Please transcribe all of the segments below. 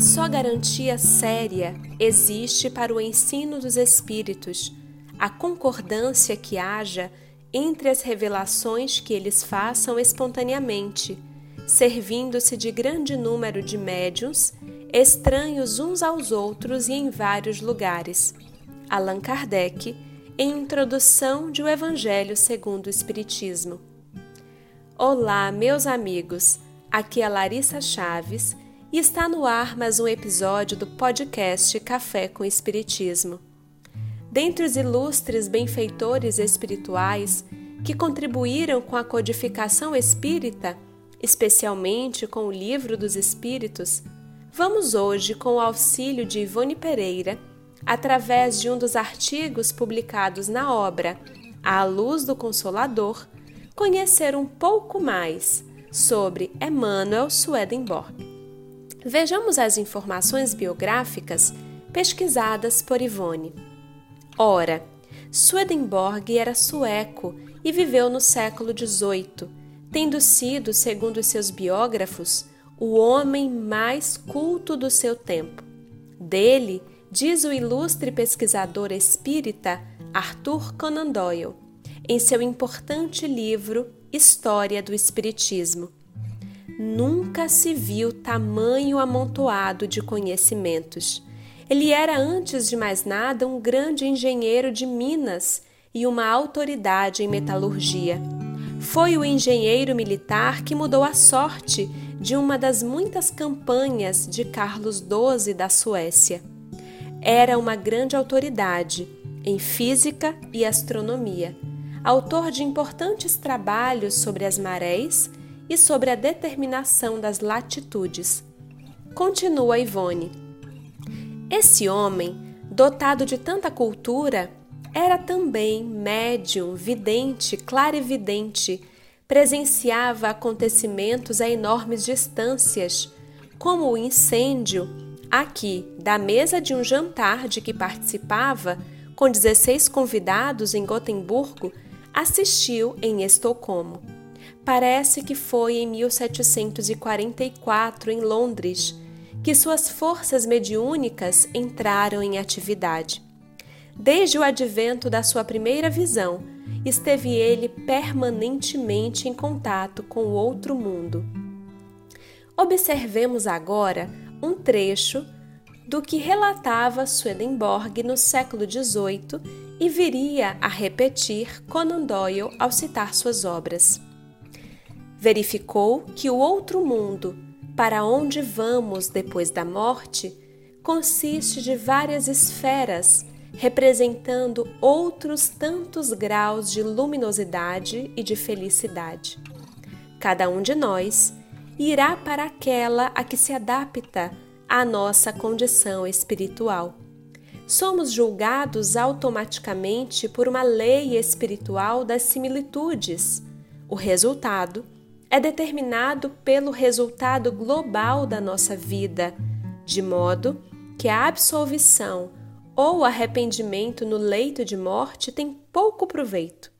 Uma só garantia séria existe para o ensino dos Espíritos: a concordância que haja entre as revelações que eles façam espontaneamente, servindo-se de grande número de médiuns, estranhos uns aos outros e em vários lugares. Allan Kardec, em Introdução de O Evangelho segundo o Espiritismo. Olá, meus amigos. Aqui é Larissa Chaves e está no ar mais um episódio do podcast Café com Espiritismo. Dentre os ilustres benfeitores espirituais que contribuíram com a codificação espírita, especialmente com o Livro dos Espíritos, vamos hoje, com o auxílio de Ivone Pereira, através de um dos artigos publicados na obra À Luz do Consolador, conhecer um pouco mais sobre Emmanuel Swedenborg. Vejamos as informações biográficas pesquisadas por Ivone. Ora, Swedenborg era sueco e viveu no século XVIII, tendo sido, segundo seus biógrafos, o homem mais culto do seu tempo. Dele, diz o ilustre pesquisador espírita Arthur Conan Doyle, em seu importante livro História do Espiritismo Nunca se viu tamanho amontoado de conhecimentos. Ele era, antes de mais nada, um grande engenheiro de minas e uma autoridade em metalurgia. Foi o engenheiro militar que mudou a sorte de uma das muitas campanhas de Carlos XII da Suécia. Era uma grande autoridade em física e astronomia, autor de importantes trabalhos sobre as marés e sobre a determinação das latitudes. Continua Ivone. Esse homem, dotado de tanta cultura, era também médium, vidente, clarividente, presenciava acontecimentos a enormes distâncias, como o incêndio aqui da mesa de um jantar de que participava com 16 convidados em Gotemburgo, assistiu em Estocolmo. Parece que foi em 1744, em Londres, que suas forças mediúnicas entraram em atividade. Desde o advento da sua primeira visão, esteve ele permanentemente em contato com o outro mundo. Observemos agora um trecho do que relatava Swedenborg no século XVIII e viria a repetir Conan Doyle ao citar suas obras verificou que o outro mundo, para onde vamos depois da morte, consiste de várias esferas representando outros tantos graus de luminosidade e de felicidade. Cada um de nós irá para aquela a que se adapta à nossa condição espiritual. Somos julgados automaticamente por uma lei espiritual das similitudes. O resultado é determinado pelo resultado global da nossa vida, de modo que a absolvição ou arrependimento no leito de morte tem pouco proveito.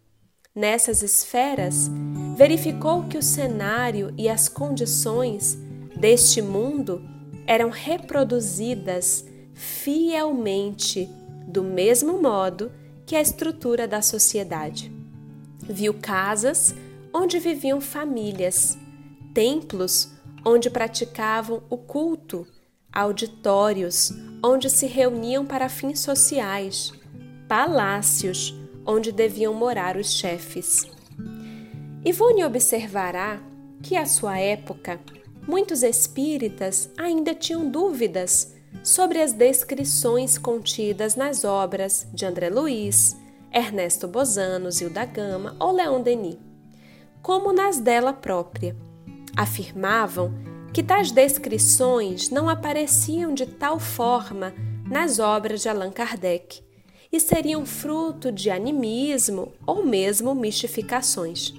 Nessas esferas, verificou que o cenário e as condições deste mundo eram reproduzidas fielmente do mesmo modo que a estrutura da sociedade. Viu casas onde viviam famílias, templos onde praticavam o culto, auditórios onde se reuniam para fins sociais, palácios onde deviam morar os chefes. Ivone observará que, à sua época, muitos espíritas ainda tinham dúvidas sobre as descrições contidas nas obras de André Luiz, Ernesto Bozano, Zilda Gama ou Leon Denis como nas dela própria. Afirmavam que tais descrições não apareciam de tal forma nas obras de Allan Kardec e seriam fruto de animismo ou mesmo mistificações.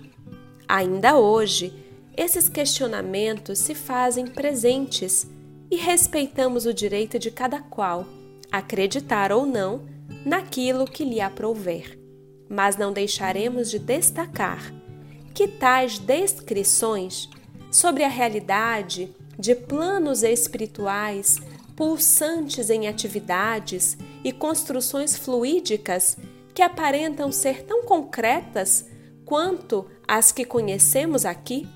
Ainda hoje, esses questionamentos se fazem presentes e respeitamos o direito de cada qual acreditar ou não naquilo que lhe aprouver, mas não deixaremos de destacar que tais descrições sobre a realidade de planos espirituais pulsantes em atividades e construções fluídicas que aparentam ser tão concretas quanto as que conhecemos aqui?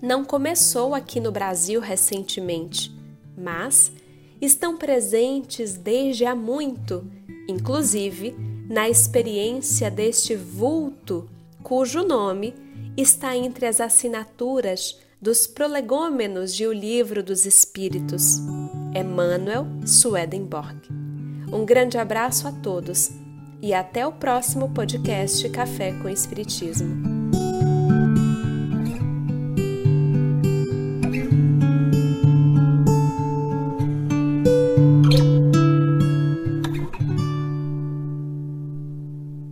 Não começou aqui no Brasil recentemente, mas estão presentes desde há muito, inclusive na experiência deste vulto, cujo nome está entre as assinaturas dos prolegômenos de O Livro dos Espíritos, Emmanuel Swedenborg. Um grande abraço a todos e até o próximo podcast Café com Espiritismo.